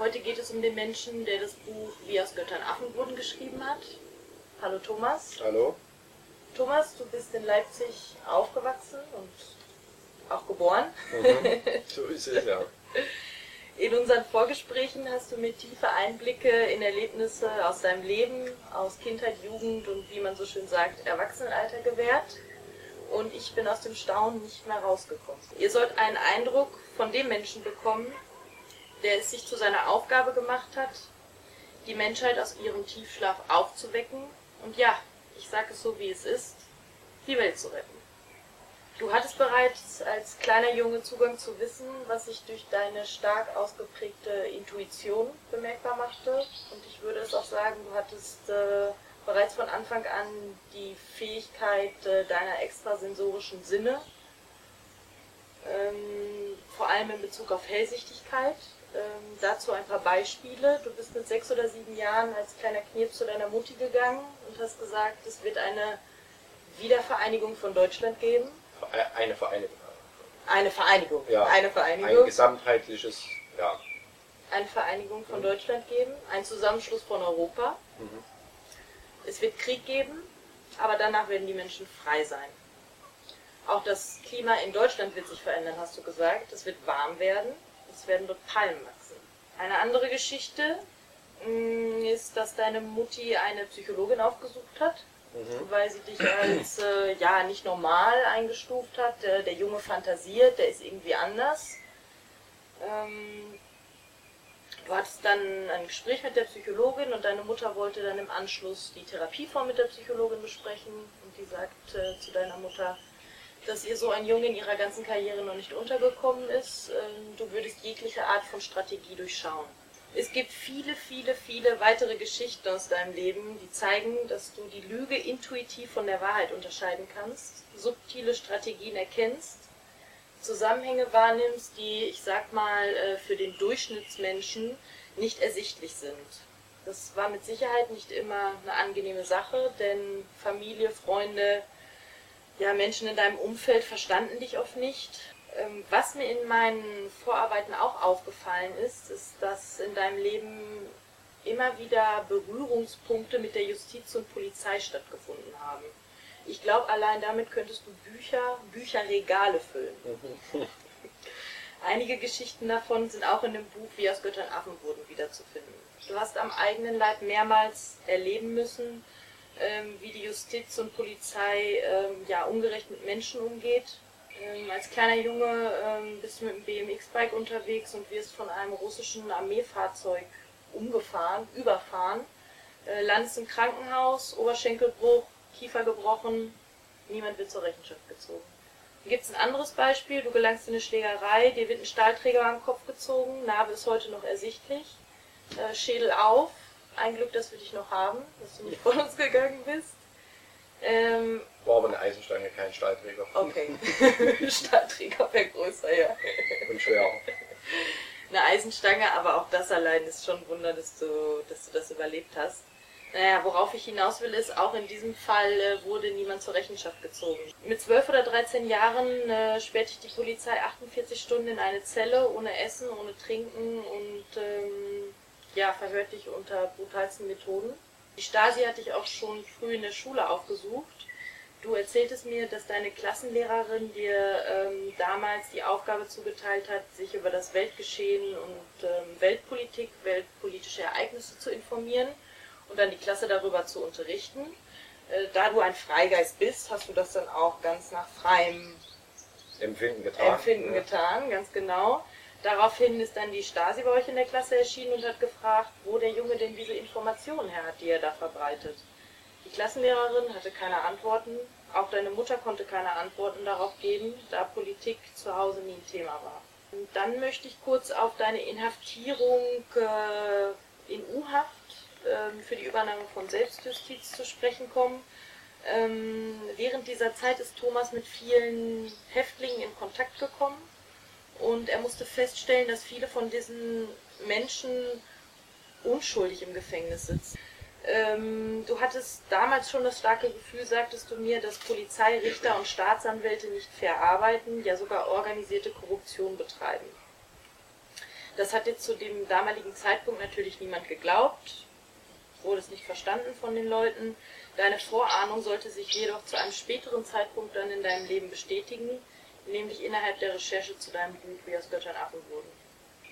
Heute geht es um den Menschen, der das Buch Wie aus Göttern Affen wurden geschrieben hat. Hallo Thomas. Hallo. Thomas, du bist in Leipzig aufgewachsen und auch geboren. Mhm. So ist es ja. In unseren Vorgesprächen hast du mir tiefe Einblicke in Erlebnisse aus deinem Leben, aus Kindheit, Jugend und wie man so schön sagt, Erwachsenenalter gewährt. Und ich bin aus dem Staunen nicht mehr rausgekommen. Ihr sollt einen Eindruck von dem Menschen bekommen, der es sich zu seiner Aufgabe gemacht hat, die Menschheit aus ihrem Tiefschlaf aufzuwecken und ja, ich sage es so wie es ist, die Welt zu retten. Du hattest bereits als kleiner Junge Zugang zu Wissen, was sich durch deine stark ausgeprägte Intuition bemerkbar machte. Und ich würde es auch sagen, du hattest äh, bereits von Anfang an die Fähigkeit äh, deiner extrasensorischen Sinne, ähm, vor allem in Bezug auf Hellsichtigkeit. Ähm, dazu ein paar Beispiele. Du bist mit sechs oder sieben Jahren als kleiner Knirps zu deiner Mutti gegangen und hast gesagt, es wird eine Wiedervereinigung von Deutschland geben. Eine Vereinigung. Eine Vereinigung. Ja. Eine Vereinigung. Ein gesamtheitliches, ja. eine Vereinigung von Deutschland geben, ein Zusammenschluss von Europa. Mhm. Es wird Krieg geben, aber danach werden die Menschen frei sein. Auch das Klima in Deutschland wird sich verändern, hast du gesagt. Es wird warm werden, es werden dort Palmen wachsen. Eine andere Geschichte mh, ist, dass deine Mutti eine Psychologin aufgesucht hat, Mhm. weil sie dich als äh, ja nicht normal eingestuft hat. Der, der Junge fantasiert, der ist irgendwie anders. Ähm, du hattest dann ein Gespräch mit der Psychologin und deine Mutter wollte dann im Anschluss die Therapieform mit der Psychologin besprechen und die sagt äh, zu deiner Mutter, dass ihr so ein Junge in ihrer ganzen Karriere noch nicht untergekommen ist. Ähm, du würdest jegliche Art von Strategie durchschauen. Es gibt viele, viele, viele weitere Geschichten aus deinem Leben, die zeigen, dass du die Lüge intuitiv von der Wahrheit unterscheiden kannst, subtile Strategien erkennst, Zusammenhänge wahrnimmst, die, ich sag mal, äh, für den Durchschnittsmenschen nicht ersichtlich sind. Das war mit Sicherheit nicht immer eine angenehme Sache, denn Familie, Freunde, ja, Menschen in deinem Umfeld verstanden dich oft nicht. Ähm, Was mir in meinen Vorarbeiten auch aufgefallen ist, ist, dass in deinem Leben immer wieder Berührungspunkte mit der Justiz und Polizei stattgefunden haben. Ich glaube, allein damit könntest du Bücher, Bücherregale füllen. Einige Geschichten davon sind auch in dem Buch Wie aus Göttern Affen wurden wiederzufinden. Du hast am eigenen Leib mehrmals erleben müssen, ähm, wie die Justiz und Polizei ähm, ja ungerecht mit Menschen umgeht. Ähm, als kleiner Junge ähm, bist du mit dem BMX-Bike unterwegs und wirst von einem russischen Armeefahrzeug umgefahren, überfahren, äh, landest im Krankenhaus, Oberschenkelbruch, Kiefer gebrochen, niemand wird zur Rechenschaft gezogen. Hier gibt es ein anderes Beispiel, du gelangst in eine Schlägerei, dir wird ein Stahlträger am Kopf gezogen, Narbe ist heute noch ersichtlich, äh, Schädel auf, ein Glück, dass wir dich noch haben, dass du nicht von uns gegangen bist. Ähm, War aber eine Eisenstange, kein Stahlträger. okay, Stahlträger wäre größer, ja. Und schwerer. Eine Eisenstange, aber auch das allein ist schon ein Wunder, dass du, dass du das überlebt hast. Naja, worauf ich hinaus will, ist, auch in diesem Fall äh, wurde niemand zur Rechenschaft gezogen. Mit 12 oder 13 Jahren äh, sperrt dich die Polizei 48 Stunden in eine Zelle, ohne Essen, ohne Trinken und ähm, ja, verhört dich unter brutalsten Methoden. Die Stasi hat dich auch schon früh in der Schule aufgesucht. Du erzähltest mir, dass deine Klassenlehrerin dir ähm, damals die Aufgabe zugeteilt hat, sich über das Weltgeschehen und ähm, Weltpolitik, weltpolitische Ereignisse zu informieren und dann die Klasse darüber zu unterrichten. Äh, da du ein Freigeist bist, hast du das dann auch ganz nach freiem Empfinden getan. Empfinden ja. getan, ganz genau. Daraufhin ist dann die Stasi bei euch in der Klasse erschienen und hat gefragt, wo der Junge denn diese Informationen her hat, die er da verbreitet. Die Klassenlehrerin hatte keine Antworten, auch deine Mutter konnte keine Antworten darauf geben, da Politik zu Hause nie ein Thema war. Und dann möchte ich kurz auf deine Inhaftierung äh, in U-Haft ähm, für die Übernahme von Selbstjustiz zu sprechen kommen. Ähm, während dieser Zeit ist Thomas mit vielen Häftlingen in Kontakt gekommen und er musste feststellen, dass viele von diesen Menschen unschuldig im Gefängnis sitzen. Ähm, du hattest damals schon das starke Gefühl, sagtest du mir, dass Polizei, Richter und Staatsanwälte nicht fair arbeiten, ja sogar organisierte Korruption betreiben. Das hat jetzt zu dem damaligen Zeitpunkt natürlich niemand geglaubt, wurde es nicht verstanden von den Leuten. Deine Vorahnung sollte sich jedoch zu einem späteren Zeitpunkt dann in deinem Leben bestätigen, nämlich innerhalb der Recherche zu deinem Buch Wie aus Göttern Affen wurden.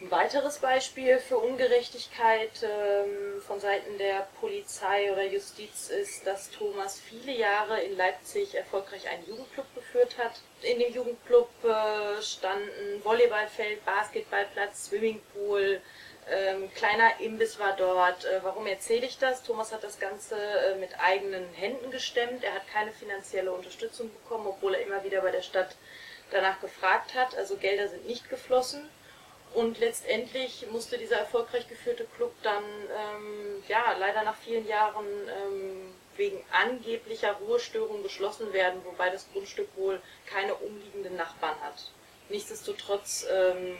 Ein weiteres Beispiel für Ungerechtigkeit ähm, von Seiten der Polizei oder Justiz ist, dass Thomas viele Jahre in Leipzig erfolgreich einen Jugendclub geführt hat. In dem Jugendclub äh, standen Volleyballfeld, Basketballplatz, Swimmingpool, ähm, kleiner Imbiss war dort. Äh, warum erzähle ich das? Thomas hat das Ganze äh, mit eigenen Händen gestemmt. Er hat keine finanzielle Unterstützung bekommen, obwohl er immer wieder bei der Stadt danach gefragt hat. Also Gelder sind nicht geflossen. Und letztendlich musste dieser erfolgreich geführte Club dann ähm, ja leider nach vielen Jahren ähm, wegen angeblicher Ruhestörung geschlossen werden, wobei das Grundstück wohl keine umliegenden Nachbarn hat. Nichtsdestotrotz ähm,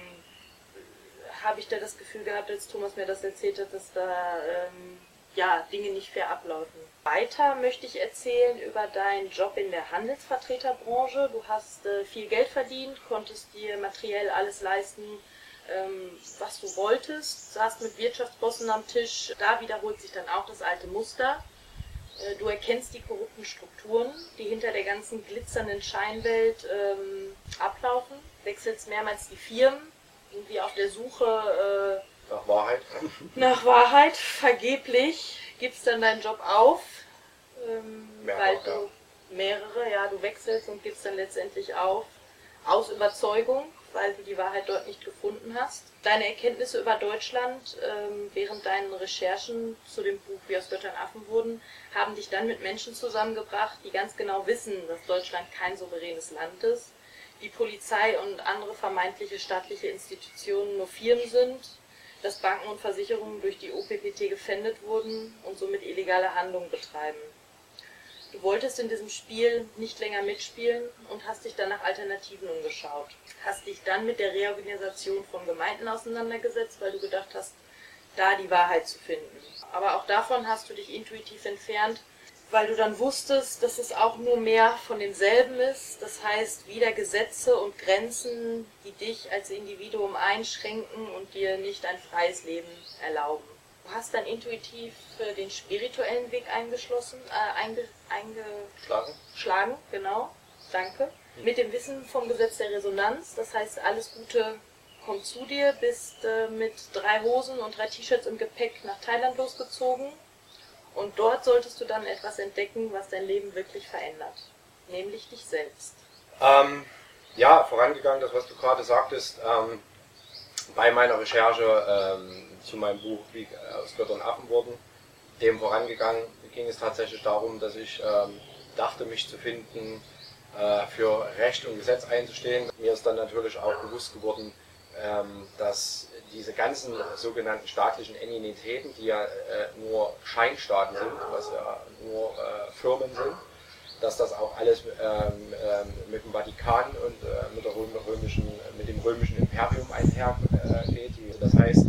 habe ich da das Gefühl gehabt, als Thomas mir das erzählt hat, dass da ähm, ja, Dinge nicht fair ablaufen. Weiter möchte ich erzählen über deinen Job in der Handelsvertreterbranche. Du hast äh, viel Geld verdient, konntest dir materiell alles leisten, ähm, was du wolltest, saßt mit Wirtschaftsbossen am Tisch. Da wiederholt sich dann auch das alte Muster. Äh, du erkennst die korrupten Strukturen, die hinter der ganzen glitzernden Scheinwelt ähm, ablaufen, wechselst mehrmals die Firmen, irgendwie auf der Suche äh, nach Wahrheit. Nach Wahrheit, vergeblich, gibst dann deinen Job auf, ähm, weil du ja. mehrere, ja, du wechselst und gibst dann letztendlich auf, aus Überzeugung, weil du die Wahrheit dort nicht gefunden hast. Deine Erkenntnisse über Deutschland ähm, während deinen Recherchen zu dem Buch Wie aus Göttern Affen wurden, haben dich dann mit Menschen zusammengebracht, die ganz genau wissen, dass Deutschland kein souveränes Land ist, die Polizei und andere vermeintliche staatliche Institutionen nur Firmen sind, dass Banken und Versicherungen durch die OPPT gefändet wurden und somit illegale Handlungen betreiben. Du wolltest in diesem Spiel nicht länger mitspielen und hast dich dann nach Alternativen umgeschaut. Hast dich dann mit der Reorganisation von Gemeinden auseinandergesetzt, weil du gedacht hast, da die Wahrheit zu finden. Aber auch davon hast du dich intuitiv entfernt, weil du dann wusstest, dass es auch nur mehr von demselben ist. Das heißt, wieder Gesetze und Grenzen, die dich als Individuum einschränken und dir nicht ein freies Leben erlauben. Du hast dann intuitiv äh, den spirituellen Weg eingeschlossen, äh, einge, Schlagen? eingeschlagen, genau, danke. Mit dem Wissen vom Gesetz der Resonanz, das heißt, alles Gute kommt zu dir, bist äh, mit drei Hosen und drei T-Shirts im Gepäck nach Thailand losgezogen und dort solltest du dann etwas entdecken, was dein Leben wirklich verändert, nämlich dich selbst. Ähm, ja, vorangegangen, das was du gerade sagtest, ähm, bei meiner Recherche ähm, zu meinem Buch Wie aus Göttern Affen wurden, dem vorangegangen ging es tatsächlich darum, dass ich ähm, dachte, mich zu finden, äh, für Recht und Gesetz einzustehen. Mir ist dann natürlich auch bewusst geworden, dass diese ganzen sogenannten staatlichen Entitäten, die ja äh, nur Scheinstaaten sind, was ja nur äh, Firmen sind, dass das auch alles ähm, ähm, mit dem Vatikan und äh, mit, der Röm römischen, mit dem römischen Imperium einhergeht. das heißt,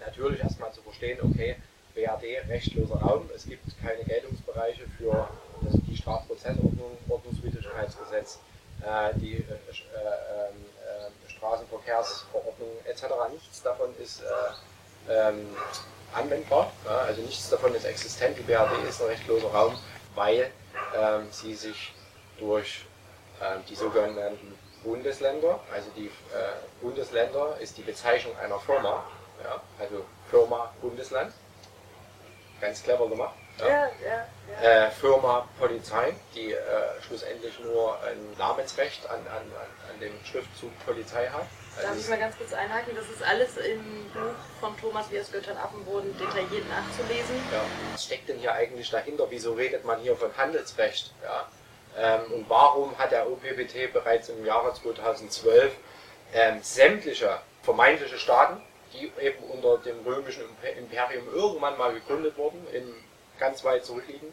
natürlich erstmal zu verstehen, okay, BRD, rechtloser Raum, es gibt keine Geltungsbereiche für das, die Strafprozessordnung, Ordnungswidrigkeitsgesetz, äh, die äh, äh, Straßenverkehrsverordnung etc. Nichts davon ist äh, ähm, anwendbar, ja, also nichts davon ist existent. Die BRD ist ein rechtloser Raum, weil ähm, sie sich durch ähm, die sogenannten Bundesländer, also die äh, Bundesländer ist die Bezeichnung einer Firma, ja, also Firma Bundesland, ganz clever gemacht. Ja, ja, ja. Äh, Firma Polizei, die äh, schlussendlich nur ein Namensrecht an, an, an dem Schriftzug Polizei hat. Darf Also ich mal ganz kurz einhaken? Das ist alles im Buch von Thomas Wie aus Göttern Affen wurden detailliert nachzulesen. Was steckt denn hier eigentlich dahinter? Wieso redet man hier von Handelsrecht? Ja? Ähm, und warum hat der OPPT bereits im Jahre 2012 ähm, sämtliche vermeintliche Staaten, die eben unter dem römischen Imper- Imperium irgendwann mal gegründet wurden, in, ganz weit zurückliegen,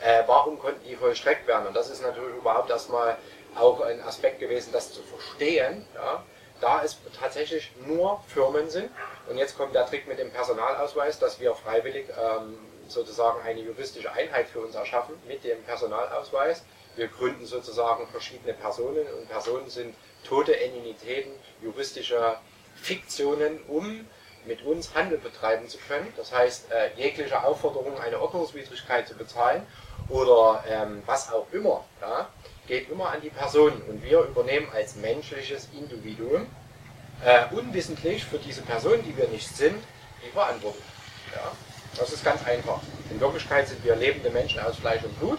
äh, warum konnten die vollstreckt werden? Und das ist natürlich überhaupt erstmal auch ein Aspekt gewesen, das zu verstehen, ja, da es tatsächlich nur Firmen sind. Und jetzt kommt der Trick mit dem Personalausweis, dass wir freiwillig ähm, sozusagen eine juristische Einheit für uns erschaffen mit dem Personalausweis. Wir gründen sozusagen verschiedene Personen und Personen sind tote Entitäten, juristische Fiktionen, um mit uns Handel betreiben zu können. Das heißt, äh, jegliche Aufforderung, eine Ordnungswidrigkeit zu bezahlen oder ähm, was auch immer, ja, geht immer an die Person. Und wir übernehmen als menschliches Individuum äh, unwissentlich für diese Person, die wir nicht sind, die Verantwortung. Ja, das ist ganz einfach. In Wirklichkeit sind wir lebende Menschen aus Fleisch und Blut,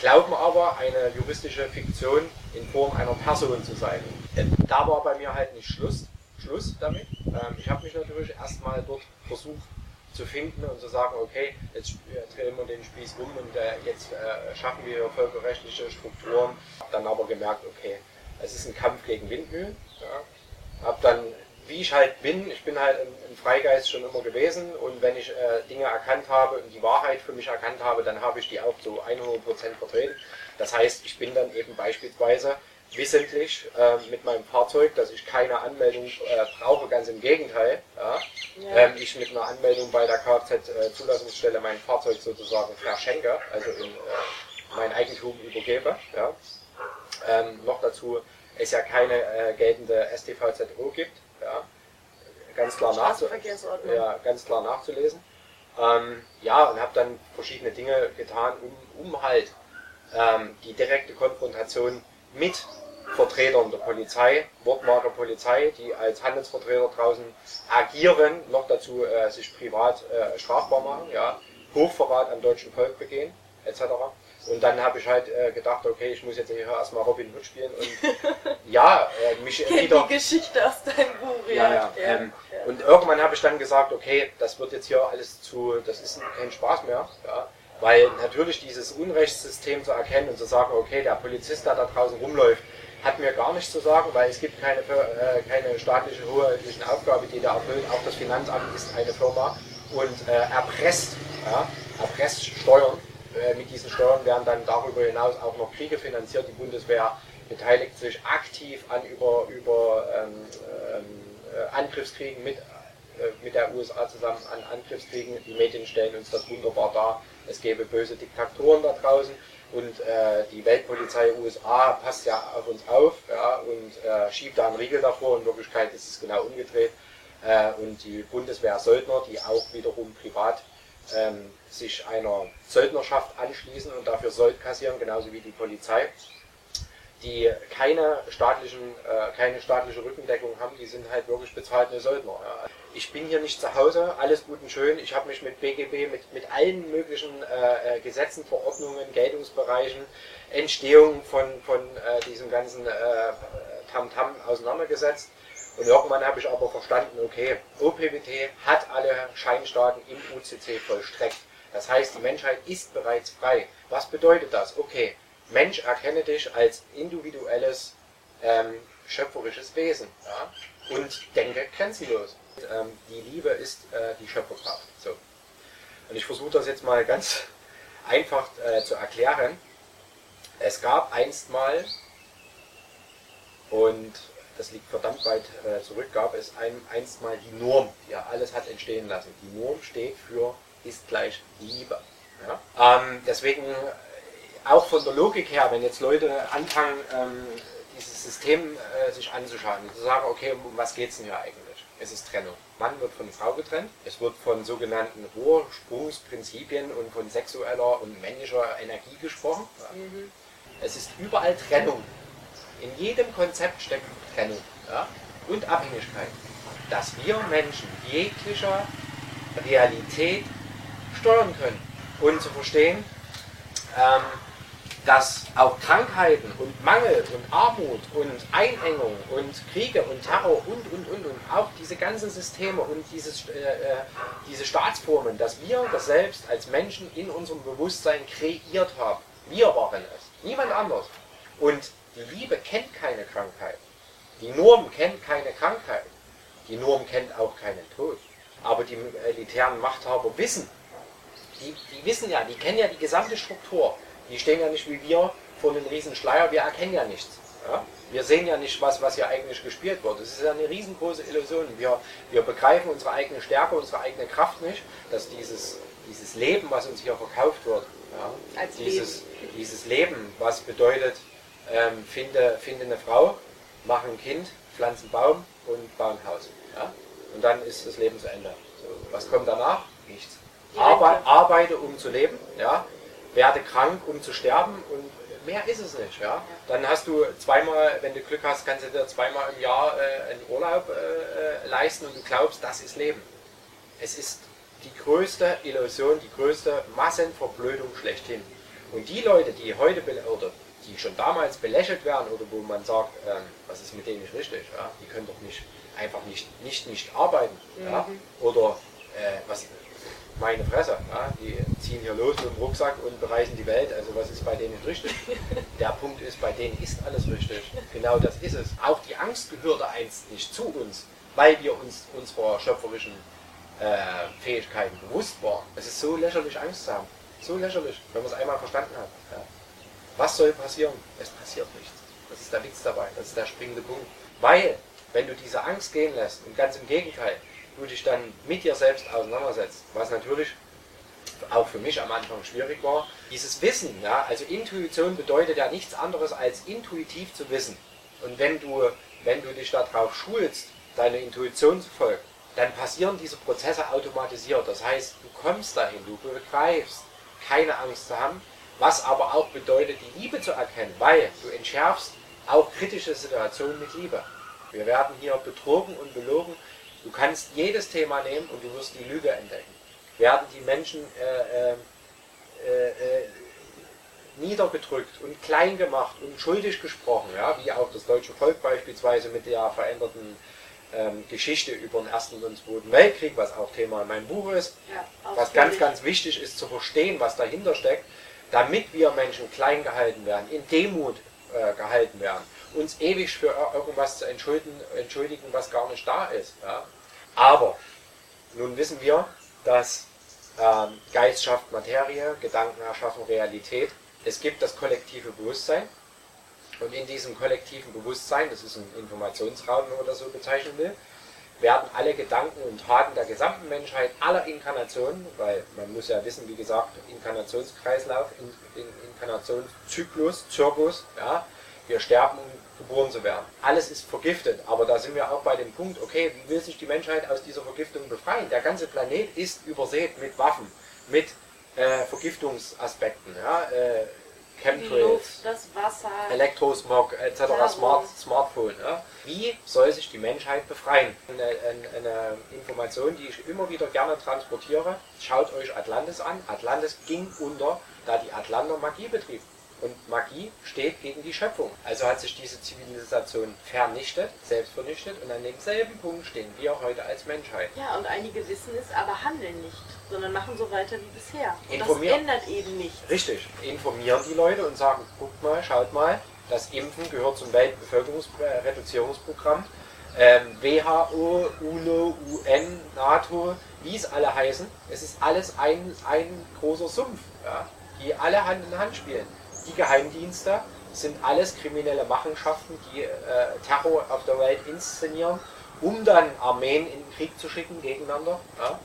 glauben aber, eine juristische Fiktion in Form einer Person zu sein. Äh, da war bei mir halt nicht Schluss, Schluss damit. Ähm, ich habe mich natürlich erstmal dort versucht zu finden und zu sagen, okay, jetzt drehen wir den Spieß um und äh, jetzt äh, schaffen wir völkerrechtliche Strukturen. Hab dann aber gemerkt, okay, es ist ein Kampf gegen Windmühlen. Ja. Hab dann, wie ich halt bin, ich bin halt ein, ein Freigeist schon immer gewesen und wenn ich äh, Dinge erkannt habe und die Wahrheit für mich erkannt habe, dann habe ich die auch zu 100% vertreten. Das heißt, ich bin dann eben beispielsweise wissentlich äh, mit meinem Fahrzeug, dass ich keine Anmeldung äh, brauche, ganz im Gegenteil. Ja. Ja. Ähm, ich mit einer Anmeldung bei der Kfz-Zulassungsstelle äh, mein Fahrzeug sozusagen verschenke, also in äh, mein Eigentum übergebe. Ja. Ähm, noch dazu es ja keine äh, geltende StVZO gibt. Ja. Ganz, klar ja, ganz klar nachzulesen. Ähm, ja, und habe dann verschiedene Dinge getan, um, um halt ähm, die direkte Konfrontation mit Vertretern der Polizei, Wortmarke Polizei, die als Handelsvertreter draußen agieren, noch dazu äh, sich privat äh, strafbar machen, ja, Hochverrat am deutschen Volk begehen, etc. Und dann habe ich halt äh, gedacht, okay, ich muss jetzt hier erstmal Robin Hood spielen und ja, äh, mich Kennt wieder. die Geschichte aus deinem Buch, ja. ja, ja, ähm, ja. Und irgendwann habe ich dann gesagt, okay, das wird jetzt hier alles zu, das ist kein Spaß mehr, ja. Weil natürlich dieses Unrechtssystem zu erkennen und zu sagen, okay, der Polizist, der da draußen rumläuft, hat mir gar nichts zu sagen, weil es gibt keine, äh, keine staatliche hoheitliche Aufgabe, die da erfüllt. Auch das Finanzamt ist eine Firma und äh, erpresst, ja, erpresst Steuern. Äh, mit diesen Steuern werden dann darüber hinaus auch noch Kriege finanziert. Die Bundeswehr beteiligt sich aktiv an über, über ähm, ähm, äh, Angriffskriegen mit, mit der USA zusammen an Angriffskriegen. Die Medien stellen uns das wunderbar dar. Es gäbe böse Diktatoren da draußen und äh, die Weltpolizei USA passt ja auf uns auf ja, und äh, schiebt da einen Riegel davor. In Wirklichkeit ist es genau umgedreht. Äh, und die Bundeswehr-Söldner, die auch wiederum privat ähm, sich einer Söldnerschaft anschließen und dafür Sold kassieren, genauso wie die Polizei, die keine, staatlichen, äh, keine staatliche Rückendeckung haben, die sind halt wirklich bezahlte Söldner. Ja. Ich bin hier nicht zu Hause, alles gut und schön. Ich habe mich mit BGB, mit, mit allen möglichen äh, äh, Gesetzen, Verordnungen, Geltungsbereichen, Entstehung von, von äh, diesem ganzen äh, Tamtam -Tam auseinandergesetzt. Und irgendwann habe ich aber verstanden, okay, OPWT hat alle Scheinstaaten im UCC vollstreckt. Das heißt, die Menschheit ist bereits frei. Was bedeutet das? Okay, Mensch, erkenne dich als individuelles, ähm, schöpferisches Wesen ja? und denke grenzenlos. Ähm, die Liebe ist äh, die Schöpferkraft. So. Und ich versuche das jetzt mal ganz einfach äh, zu erklären. Es gab einst mal, und das liegt verdammt weit äh, zurück, gab es ein, einst mal die Norm, die ja alles hat entstehen lassen. Die Norm steht für ist gleich Liebe. Ja? Ähm, deswegen auch von der Logik her, wenn jetzt Leute anfangen, ähm, dieses System äh, sich anzuschauen, zu sagen, okay, um was geht es denn hier eigentlich? Es ist Trennung. Mann wird von Frau getrennt, es wird von sogenannten Ursprungsprinzipien und von sexueller und männlicher Energie gesprochen. Mhm. Es ist überall Trennung. In jedem Konzept steckt Trennung ja? und Abhängigkeit. Dass wir Menschen jeglicher Realität steuern können und zu verstehen, ähm, dass auch Krankheiten und Mangel und Armut und Einengung und Kriege und Terror und, und, und, und auch diese ganzen Systeme und dieses, äh, äh, diese Staatsformen, dass wir das selbst als Menschen in unserem Bewusstsein kreiert haben. Wir waren es, niemand anders. Und die Liebe kennt keine Krankheit. Die Norm kennt keine Krankheit. Die Norm kennt auch keinen Tod. Aber die elitären Machthaber wissen, die, die wissen ja, die kennen ja die gesamte Struktur. Die stehen ja nicht wie wir vor einem riesen Schleier, wir erkennen ja nichts. Ja? Wir sehen ja nicht, was, was hier eigentlich gespielt wird. Es ist ja eine riesengroße Illusion. Wir, wir begreifen unsere eigene Stärke, unsere eigene Kraft nicht, dass dieses, dieses Leben, was uns hier verkauft wird, ja, dieses, Leben. dieses Leben, was bedeutet, ähm, finde, finde eine Frau, mache ein Kind, pflanze einen Baum und baue ein Haus. Ja? Und dann ist das Leben zu Ende. So, was kommt danach? Nichts. Arbe arbeite, um zu leben, ja? Werde krank, um zu sterben und mehr ist es nicht. Ja? Dann hast du zweimal, wenn du Glück hast, kannst du dir zweimal im Jahr äh, einen Urlaub äh, äh, leisten und du glaubst, das ist Leben. Es ist die größte Illusion, die größte Massenverblödung schlechthin. Und die Leute, die heute oder die schon damals belächelt werden oder wo man sagt, ähm, was ist mit denen nicht richtig, ja? die können doch nicht einfach nicht nicht, nicht arbeiten. Ja? Oder äh, was meine Fresse, ja? die ziehen hier los mit dem Rucksack und bereisen die Welt, also was ist bei denen nicht richtig? Der Punkt ist, bei denen ist alles richtig. Genau das ist es. Auch die Angst gehörte einst nicht zu uns, weil wir uns unserer schöpferischen äh, Fähigkeiten bewusst waren. Es ist so lächerlich, Angst zu haben. So lächerlich, wenn man es einmal verstanden hat. Ja. Was soll passieren? Es passiert nichts. Das ist der Witz dabei. Das ist der springende Punkt. Weil, wenn du diese Angst gehen lässt und ganz im Gegenteil, du dich dann mit dir selbst auseinandersetzt, was natürlich auch für mich am Anfang schwierig war, dieses Wissen, ja, also Intuition bedeutet ja nichts anderes als intuitiv zu wissen. Und wenn du, wenn du dich darauf schulst, deiner Intuition zu folgen, dann passieren diese Prozesse automatisiert. Das heißt, du kommst dahin, du begreifst, keine Angst zu haben, was aber auch bedeutet, die Liebe zu erkennen, weil du entschärfst auch kritische Situationen mit Liebe. Wir werden hier betrogen und belogen. Du kannst jedes Thema nehmen und du wirst die Lüge entdecken. Werden die Menschen äh, äh, äh, äh, niedergedrückt und klein gemacht und schuldig gesprochen, ja, wie auch das deutsche Volk beispielsweise mit der veränderten ähm, Geschichte über den Ersten und Zweiten Weltkrieg, was auch Thema in meinem Buch ist, Ja, was ganz, ganz wichtig ist zu verstehen, was dahinter steckt, damit wir Menschen klein gehalten werden, in Demut äh, gehalten werden, uns ewig für ir- irgendwas zu entschuldigen, entschuldigen, was gar nicht da ist. Ja. Aber nun wissen wir, dass ähm, Geist schafft Materie, Gedanken erschaffen Realität. Es gibt das kollektive Bewusstsein. Und in diesem kollektiven Bewusstsein, das ist ein Informationsraum, wenn man das so bezeichnen will, werden alle Gedanken und Taten der gesamten Menschheit, aller Inkarnationen, weil man muss ja wissen, wie gesagt, Inkarnationskreislauf, in, in, Inkarnationszyklus, Zirkus, ja, wir sterben, um geboren zu werden. Alles ist vergiftet, aber da sind wir auch bei dem Punkt, okay, wie will sich die Menschheit aus dieser Vergiftung befreien? Der ganze Planet ist übersät mit Waffen, mit äh, Vergiftungsaspekten, ja, äh, Die Chemtrails, Luft, das Wasser. Elektrosmog etc. Smart, Smartphone. Ja? Wie soll sich die Menschheit befreien? Eine, eine, eine Information, die ich immer wieder gerne transportiere. Schaut euch Atlantis an. Atlantis ging unter, da die Atlanter Magie betrieben. Und Magie steht gegen die Schöpfung. Also hat sich diese Zivilisation vernichtet, selbst vernichtet. Und an demselben Punkt stehen wir heute als Menschheit. Ja, und einige wissen es, aber handeln nicht, sondern machen so weiter wie bisher. Und das Informieren. ändert eben nichts. Richtig, informieren die Leute und sagen, guckt mal, schaut mal, das Impfen gehört zum Weltbevölkerungsreduzierungsprogramm. Ähm, WHO, UNO, UN, NATO, wie es alle heißen, es ist alles ein, ein großer Sumpf, ja, die alle Hand in Hand spielen. Die Geheimdienste sind alles kriminelle Machenschaften, die äh, Terror auf der Welt inszenieren, um dann Armeen in den Krieg zu schicken gegeneinander. Ja.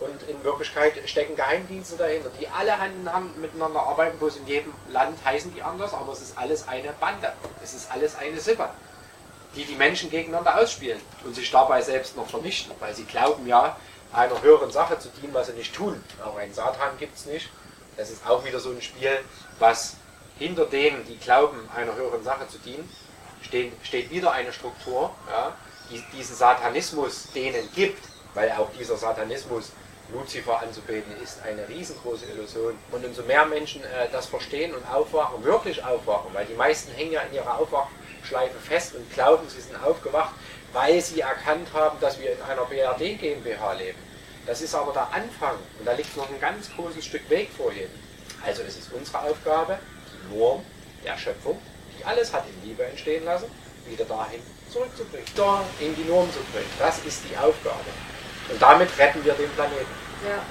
Und in Wirklichkeit stecken Geheimdienste dahinter, die alle Hand in Hand miteinander arbeiten, bloß in jedem Land heißen die anders, aber es ist alles eine Bande. Es ist alles eine Sippe, die die Menschen gegeneinander ausspielen und sich dabei selbst noch vernichten, weil sie glauben ja, einer höheren Sache zu dienen, was sie nicht tun. Auch einen Satan gibt es nicht. Das ist auch wieder so ein Spiel, was hinter denen, die glauben, einer höheren Sache zu dienen, steht, steht wieder eine Struktur, ja, die diesen Satanismus denen gibt, weil auch dieser Satanismus Luzifer anzubeten ist eine riesengroße Illusion. Und umso mehr Menschen äh, das verstehen und aufwachen, wirklich aufwachen, weil die meisten hängen ja in ihrer Aufwachschleife fest und glauben, sie sind aufgewacht, weil sie erkannt haben, dass wir in einer BRD GmbH leben. Das ist aber der Anfang und da liegt noch ein ganz großes Stück Weg vor jedem. Also es ist unsere Aufgabe, Norm der Schöpfung, die alles hat in Liebe entstehen lassen, wieder dahin zurückzubringen. Da in die Norm zu bringen. Das ist die Aufgabe. Und damit retten wir den Planeten. Ja.